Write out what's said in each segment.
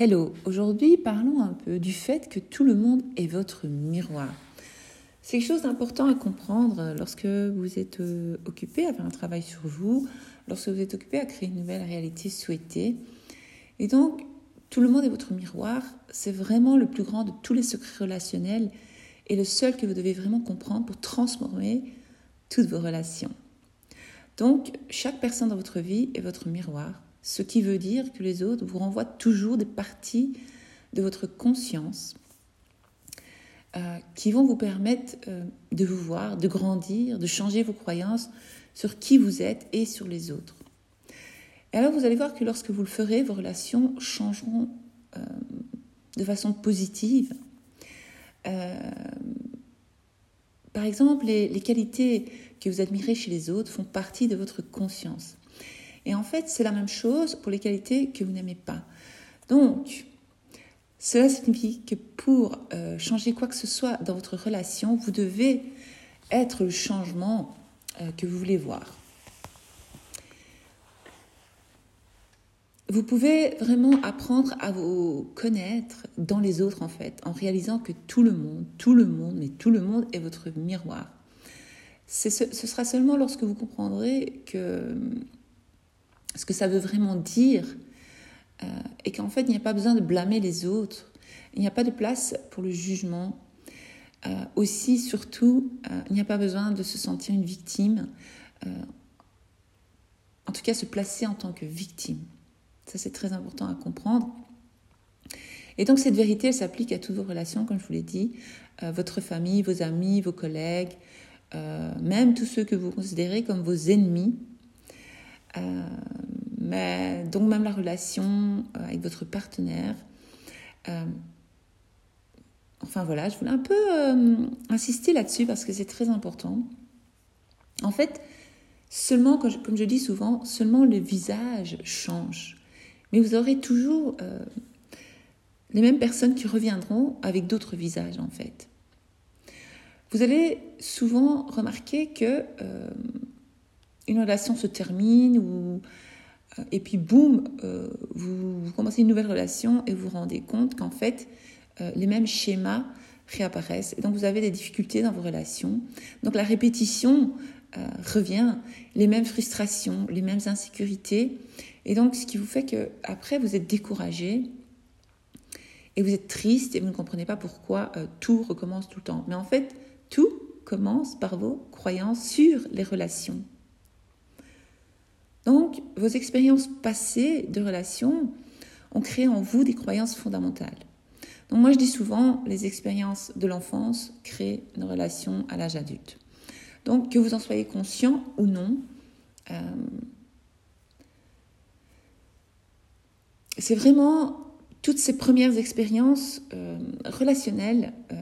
Hello, aujourd'hui parlons un peu du fait que tout le monde est votre miroir. C'est quelque chose d'important à comprendre lorsque vous êtes euh, occupé à faire un travail sur vous, lorsque vous êtes occupé à créer une nouvelle réalité souhaitée. Et donc, tout le monde est votre miroir, c'est vraiment le plus grand de tous les secrets relationnels et le seul que vous devez vraiment comprendre pour transformer toutes vos relations. Donc, chaque personne dans votre vie est votre miroir ce qui veut dire que les autres vous renvoient toujours des parties de votre conscience euh, qui vont vous permettre euh, de vous voir, de grandir, de changer vos croyances sur qui vous êtes et sur les autres. Et alors vous allez voir que lorsque vous le ferez, vos relations changeront euh, de façon positive. par exemple, les qualités que vous admirez chez les autres font partie de votre conscience. Et en fait, c'est la même chose pour les qualités que vous n'aimez pas. Donc, cela signifie que pour euh, changer quoi que ce soit dans votre relation, vous devez être le changement euh, que vous voulez voir. Vous pouvez vraiment apprendre à vous connaître dans les autres en fait, en réalisant que tout le monde, tout le monde, mais tout le monde est votre miroir. Ce, ce sera seulement lorsque vous comprendrez que ce que ça veut vraiment dire, euh, et qu'en fait, il n'y a pas besoin de blâmer les autres, il n'y a pas de place pour le jugement. Euh, aussi, surtout, euh, il n'y a pas besoin de se sentir une victime, en tout cas se placer en tant que victime. Ça, c'est très important à comprendre. Et donc, cette vérité, elle s'applique à toutes vos relations, comme je vous l'ai dit, votre famille, vos amis, vos collègues, même tous ceux que vous considérez comme vos ennemis. Donc même la relation euh, avec votre partenaire. Euh, enfin voilà, je voulais un peu insister là-dessus parce que c'est très important. En fait, seulement, comme je dis souvent, seulement le visage change. Mais vous aurez toujours les mêmes personnes qui reviendront avec d'autres visages en fait. Vous allez souvent remarquer que une relation se termine ou euh, et puis boum, euh, vous, commencez une nouvelle relation et vous vous rendez compte qu'en fait, euh, les mêmes schémas réapparaissent. Et donc vous avez des difficultés dans vos relations. Donc la répétition revient, les mêmes frustrations, les mêmes insécurités. Et donc ce qui vous fait que après vous êtes découragé et vous êtes triste et vous ne comprenez pas pourquoi tout recommence tout le temps. Mais en fait, tout commence par vos croyances sur les relations. Donc, vos expériences passées de relations ont créé en vous des croyances fondamentales. Donc, moi, je dis souvent, les expériences de l'enfance créent nos relations à l'âge adulte. Donc, que vous en soyez conscient ou non, euh, c'est vraiment toutes ces premières expériences euh, relationnelles euh,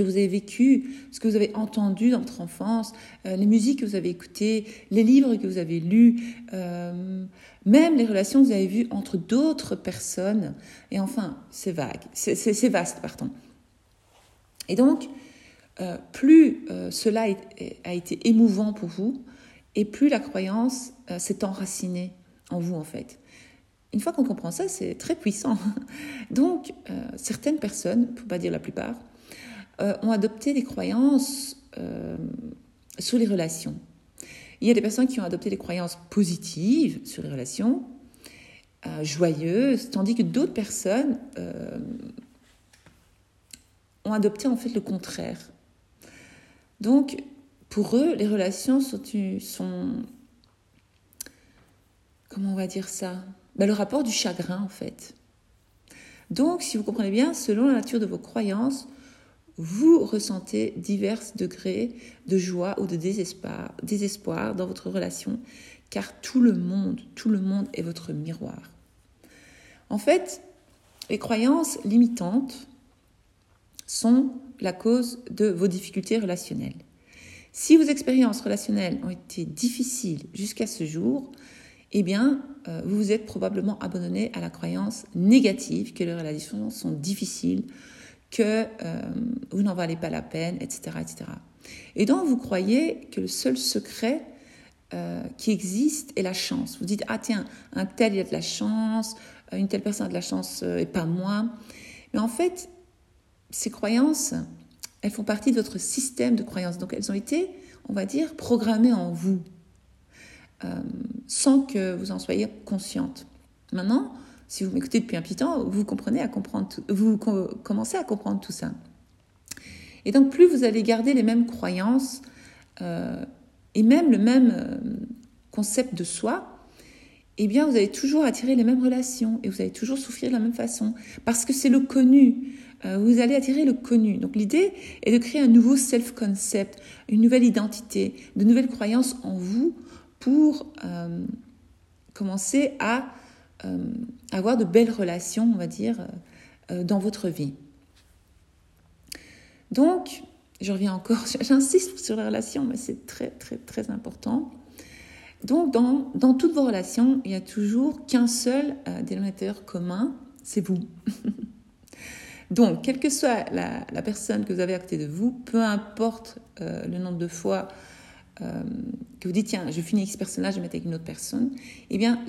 que vous avez vécu, ce que vous avez entendu dans votre enfance, euh, les musiques que vous avez écoutées, les livres que vous avez lus, euh, même les relations que vous avez vues entre d'autres personnes. Et enfin, c'est vague, c'est vaste, pardon. Et donc, euh, plus cela a été émouvant pour vous, et plus la croyance s'est enracinée en vous, en fait. Une fois qu'on comprend ça, c'est très puissant. Donc, certaines personnes, pour pas dire la plupart, euh, ont adopté des croyances euh, sur les relations. Il y a des personnes qui ont adopté des croyances positives sur les relations, euh, joyeuses, tandis que d'autres personnes ont adopté en fait le contraire. Donc, pour eux, les relations sont, sont comment on va dire ça? Ben, Le rapport du chagrin, en fait. Donc, si vous comprenez bien, selon la nature de vos croyances, vous ressentez divers degrés de joie ou de désespoir, dans votre relation, car tout le monde, tout le monde est votre miroir. En fait, les croyances limitantes sont la cause de vos difficultés relationnelles. Si vos expériences relationnelles ont été difficiles jusqu'à ce jour, eh bien, euh, vous vous êtes probablement abandonné à la croyance négative que les relations sont difficiles, que euh, vous n'en valez pas la peine, etc., etc. Et donc vous croyez que le seul secret euh, qui existe est la chance. Vous dites, ah tiens, un tel, il a de la chance, une telle personne a de la chance et pas moi. Mais en fait, ces croyances, elles font partie de votre système de croyances. Donc elles ont été, on va dire, programmées en vous, sans que vous en soyez consciente. Maintenant, si vous m'écoutez depuis un petit temps, vous commencez à comprendre tout ça. Et donc, plus vous allez garder les mêmes croyances euh, et même le même euh, concept de soi, eh bien, vous allez toujours attirer les mêmes relations et vous allez toujours souffrir de la même façon parce que c'est le connu. Euh, vous allez attirer le connu. Donc, l'idée est de créer un nouveau self-concept, une nouvelle identité, de nouvelles croyances en vous pour commencer à avoir de belles relations, on va dire, euh, euh, dans votre vie. Donc, je reviens encore, j'insiste sur les relations, mais c'est très, très, très important. Donc, dans, toutes vos relations, il n'y a toujours qu'un seul dénominateur commun, c'est vous. Donc, quelle que soit la, la, personne que vous avez à côté de vous, peu importe le nombre de fois euh, que vous dites, tiens, je finis avec ce personnage, je vais mettre avec une autre personne, eh bien,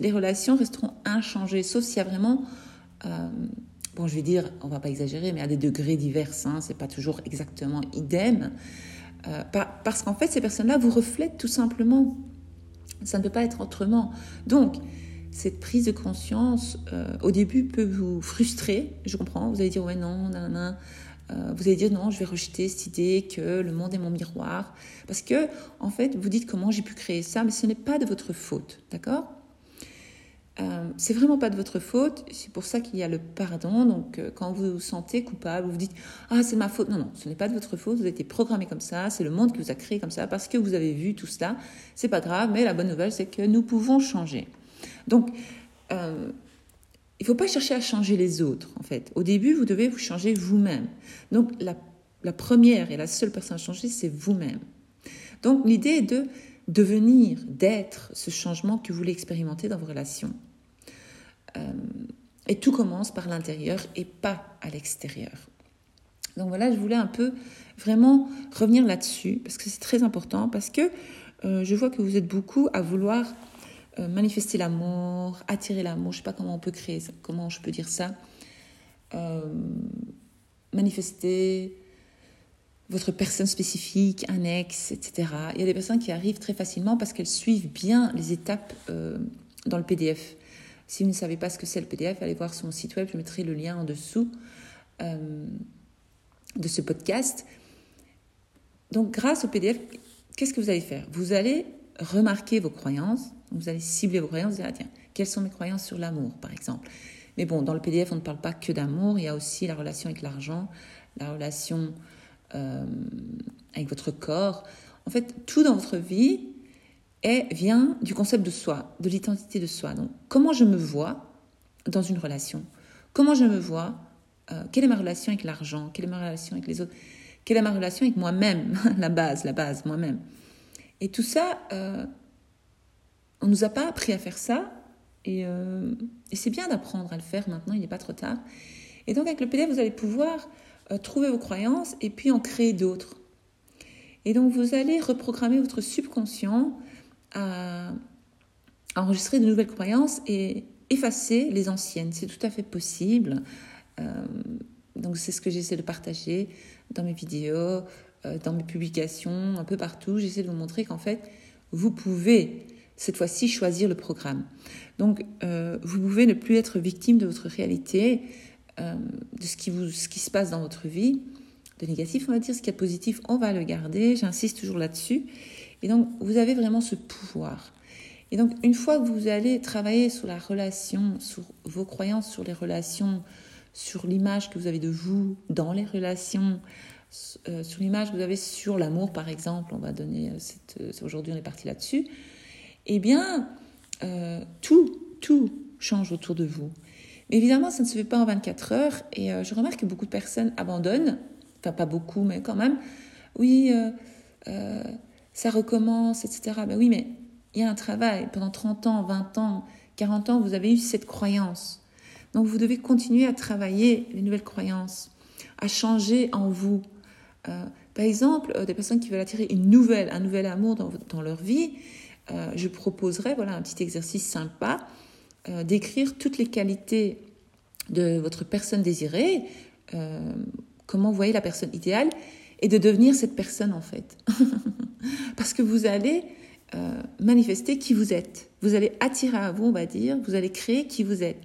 les relations resteront inchangées, sauf s'il y a vraiment, euh, bon, je vais dire, on va pas exagérer, mais à des degrés divers, hein, c'est pas toujours exactement idem, euh, parce qu'en fait, ces personnes-là vous reflètent tout simplement. Ça ne peut pas être autrement. Donc, cette prise de conscience, au début, peut vous frustrer, je comprends, vous allez dire, ouais, non, non, euh, vous allez dire non, je vais rejeter cette idée que le monde est mon miroir. Parce que, en fait, vous dites comment j'ai pu créer ça, mais ce n'est pas de votre faute, d'accord? Euh, c'est vraiment pas de votre faute, c'est pour ça qu'il y a le pardon. Donc, euh, quand vous vous sentez coupable, vous vous dites Ah, c'est ma faute. Non, non, ce n'est pas de votre faute, vous avez été programmé comme ça, c'est le monde qui vous a créé comme ça, parce que vous avez vu tout cela. C'est pas grave, mais la bonne nouvelle, c'est que nous pouvons changer. Donc, il ne faut pas chercher à changer les autres, en fait. Au début, vous devez vous changer vous-même. Donc, la, première et la seule personne à changer, c'est vous-même. Donc, l'idée est de devenir, d'être ce changement que vous voulez expérimenter dans vos relations. Euh, et tout commence par l'intérieur et pas à l'extérieur. Donc voilà, je voulais un peu vraiment revenir là-dessus, parce que c'est très important, parce que euh, je vois que vous êtes beaucoup à vouloir euh, manifester l'amour, attirer l'amour, je sais pas comment on peut créer ça, comment je peux dire ça, euh, manifester votre personne spécifique, un ex, etc. Il y a des personnes qui arrivent très facilement parce qu'elles suivent bien les étapes euh, dans le PDF. Si vous ne savez pas ce que c'est le PDF, allez voir sur mon site web, je mettrai le lien en dessous de ce podcast. Donc grâce au PDF, qu'est-ce que vous allez faire? Vous allez remarquer vos croyances, vous allez cibler vos croyances, vous allez dire, ah, tiens, quelles sont mes croyances sur l'amour, par exemple? Mais bon, dans le PDF, on ne parle pas que d'amour, il y a aussi la relation avec l'argent, la relation euh, avec votre corps. En fait, tout dans votre vie est, vient du concept de soi, de l'identité de soi. Donc, comment je me vois dans une relation? Comment je me vois euh, Quelle est ma relation avec l'argent? Quelle est ma relation avec les autres? Quelle est ma relation avec moi-même? La base, la base, moi-même. Et tout ça, euh, on ne nous a pas appris à faire ça. Euh, et, c'est bien d'apprendre à le faire maintenant, il n'est pas trop tard. Et donc avec le PDF, vous allez pouvoir euh, trouver vos croyances et puis en créer d'autres. Et donc vous allez reprogrammer votre subconscient à, enregistrer de nouvelles croyances et effacer les anciennes. C'est tout à fait possible. Donc c'est ce que j'essaie de partager dans mes vidéos, dans mes publications, un peu partout. J'essaie de vous montrer qu'en fait, vous pouvez cette fois-ci choisir le programme. Donc, euh, vous pouvez ne plus être victime de votre réalité, euh, de ce qui se passe dans votre vie. De négatif, on va dire, ce qui est positif, on va le garder. J'insiste toujours là-dessus. Et donc, vous avez vraiment ce pouvoir. Et donc, une fois que vous allez travailler sur la relation, sur vos croyances sur les relations, sur l'image que vous avez de vous dans les relations, euh, sur l'image que vous avez sur l'amour, par exemple, on va donner, aujourd'hui on est parti là-dessus, eh bien, euh, tout, tout change autour de vous. Mais évidemment, ça ne se fait pas en 24 heures et euh, je remarque que beaucoup de personnes abandonnent, enfin pas beaucoup, mais quand même. Oui, euh, ça recommence, etc. Ben oui, mais il y a un travail. Pendant 30 ans, 20 ans, 40 ans, vous avez eu cette croyance. Donc vous devez continuer à travailler les nouvelles croyances, à changer en vous. Par exemple, des personnes qui veulent attirer une nouvelle, un nouvel amour dans, leur vie, je proposerai voilà, un petit exercice sympa d'écrire toutes les qualités de votre personne désirée, comment vous voyez la personne idéale, et de devenir cette personne en fait. Parce que vous allez manifester qui vous êtes. Vous allez attirer à vous, on va dire, vous allez créer qui vous êtes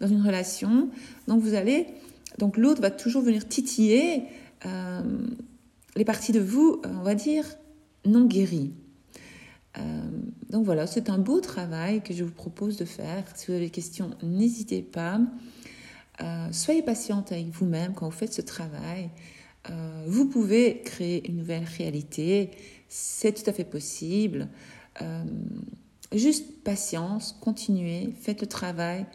dans une relation. Donc vous allez, donc l'autre va toujours venir titiller euh, les parties de vous, euh, on va dire, non guéries. Euh, donc voilà, c'est un beau travail que je vous propose de faire. Si vous avez des questions, n'hésitez pas. soyez patiente avec vous-même quand vous faites ce travail. vous pouvez créer une nouvelle réalité. C'est tout à fait possible. juste patience, continuez, faites le travail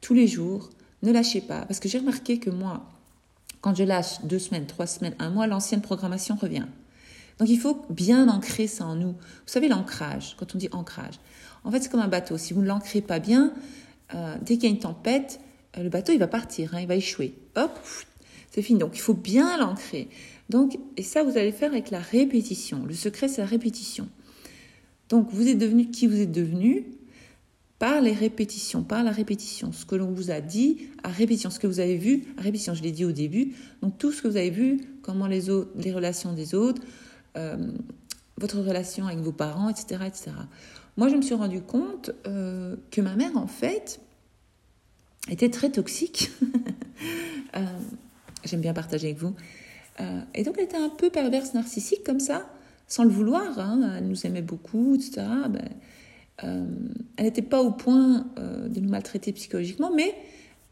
tous les jours. Ne lâchez pas. Parce que j'ai remarqué que moi, quand je lâche deux semaines, trois semaines, un mois, l'ancienne programmation revient. Donc il faut bien ancrer ça en nous. Vous savez, l'ancrage, quand on dit ancrage, en fait c'est comme un bateau. Si vous ne l'ancrez pas bien, euh, dès qu'il y a une tempête, euh, le bateau il va partir, hein, il va échouer. Hop, c'est fini. Donc il faut bien l'ancrer. Donc, et ça vous allez faire avec la répétition. Le secret c'est la répétition. Donc vous êtes devenu qui vous êtes devenu par les répétitions, par la répétition. Ce que l'on vous a dit à répétition, ce que vous avez vu à répétition. Je l'ai dit au début. Donc tout ce que vous avez vu, comment les, autres, les relations des autres, euh, votre relation avec vos parents, etc., etc. Moi, je me suis rendu compte euh, que ma mère, en fait, était très toxique. Euh, j'aime bien partager avec vous. et donc, elle était un peu perverse, narcissique, comme ça, sans le vouloir. Hein. Elle nous aimait beaucoup, etc. euh, elle n'était pas au point euh, de nous maltraiter psychologiquement, mais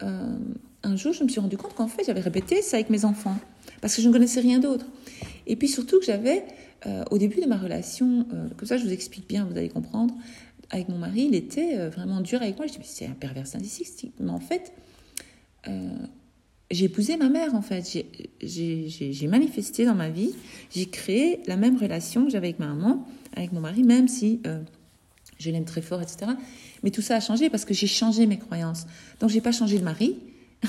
euh, un jour, je me suis rendu compte qu'en fait, j'avais répété ça avec mes enfants, parce que je ne connaissais rien d'autre. Et puis surtout que j'avais, au début de ma relation, comme ça je vous explique bien, vous allez comprendre, avec mon mari, il était vraiment dur avec moi. Je dis, mais c'est un pervers narcissique. Mais en fait, j'ai épousé ma mère, en fait. J'ai manifesté dans ma vie, j'ai créé la même relation que j'avais avec ma maman, avec mon mari, même si je l'aime très fort, etc. Mais tout ça a changé parce que j'ai changé mes croyances. Donc, j'ai pas changé de mari.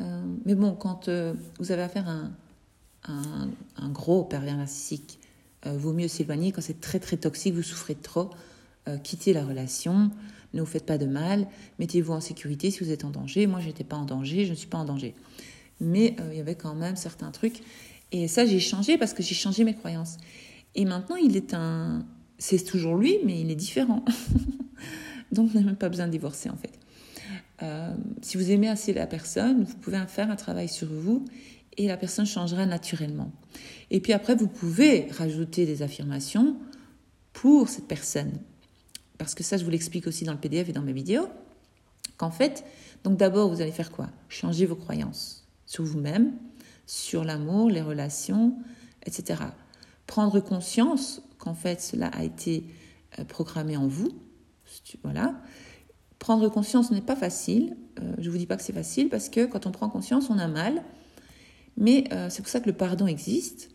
Euh, mais bon, quand euh, vous avez affaire à un, gros pervers narcissique, euh, vaut mieux s'éloigner. Quand c'est très, très toxique, vous souffrez trop, quittez la relation. Ne vous faites pas de mal. Mettez-vous en sécurité si vous êtes en danger. Moi, je n'étais pas en danger. Je ne suis pas en danger. Mais il y avait quand même certains trucs. Et ça, j'ai changé parce que j'ai changé mes croyances. Et maintenant, il est un, c'est toujours lui, mais il est différent. Donc, vous n'avez même pas besoin de divorcer, en fait. Euh, si vous aimez assez la personne, vous pouvez faire un travail sur vous et la personne changera naturellement. Et puis après, vous pouvez rajouter des affirmations pour cette personne. Parce que ça, je vous l'explique aussi dans le PDF et dans mes vidéos. Qu'en fait, donc d'abord, vous allez faire quoi? Changer vos croyances sur vous-même, sur l'amour, les relations, etc. Prendre conscience qu'en fait cela a été euh, programmé en vous. Voilà. Prendre conscience n'est pas facile. Euh, je ne vous dis pas que c'est facile parce que quand on prend conscience, on a mal. Mais euh, c'est pour ça que le pardon existe.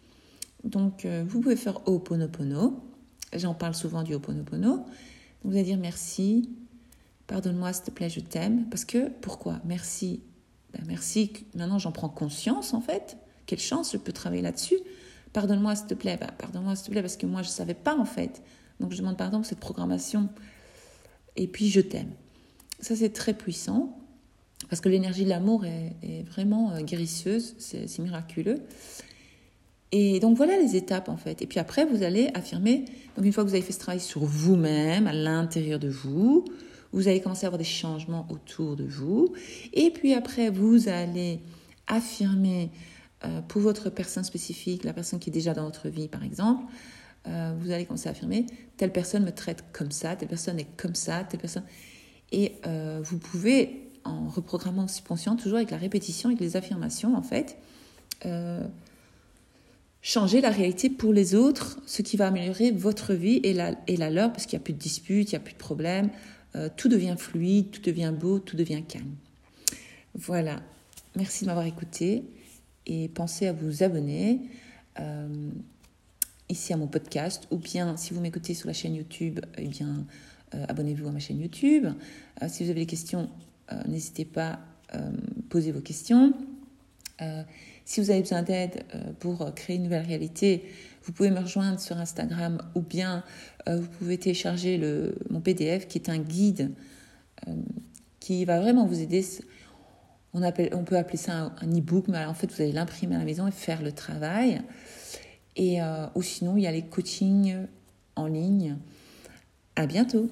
Donc, vous pouvez faire Ho'oponopono. J'en parle souvent du Ho'oponopono. Vous allez dire merci, pardonne-moi s'il te plaît, je t'aime. Parce que, pourquoi? Merci. Ben, merci, maintenant j'en prends conscience en fait. Quelle chance, je peux travailler là-dessus. Pardonne-moi, s'il te plaît. Bah, pardonne-moi, s'il te plaît, parce que moi, je ne savais pas, en fait. Donc, je demande pardon pour cette programmation. Et puis, je t'aime. Ça, c'est très puissant. Parce que l'énergie de l'amour est, vraiment euh, guérisseuse. C'est miraculeux. Et donc, voilà les étapes, en fait. Et puis après, vous allez affirmer. Donc, une fois que vous avez fait ce travail sur vous-même, à l'intérieur de vous, vous allez commencer à avoir des changements autour de vous. Et puis après, vous allez affirmer pour votre personne spécifique, la personne qui est déjà dans votre vie par exemple, euh, vous allez commencer à affirmer telle personne me traite comme ça, telle personne est comme ça, telle personne. Et euh, vous pouvez, en reprogrammant le subconscient, toujours avec la répétition, avec les affirmations en fait, changer la réalité pour les autres, ce qui va améliorer votre vie et la, et la leur, parce qu'il n'y a plus de disputes, il n'y a plus de problèmes, tout devient fluide, tout devient beau, tout devient calme. Voilà. Merci de m'avoir écouté et pensez à vous abonner euh, ici à mon podcast ou bien si vous m'écoutez sur la chaîne YouTube, eh bien euh, abonnez-vous à ma chaîne YouTube. Euh, si vous avez des questions, n'hésitez pas à poser vos questions. Si vous avez besoin d'aide pour créer une nouvelle réalité, vous pouvez me rejoindre sur Instagram ou bien vous pouvez télécharger le, mon PDF qui est un guide qui va vraiment vous aider. On, peut appeler ça un, e-book, mais en fait, vous allez l'imprimer à la maison et faire le travail. Et, ou sinon, il y a les coachings en ligne. À bientôt!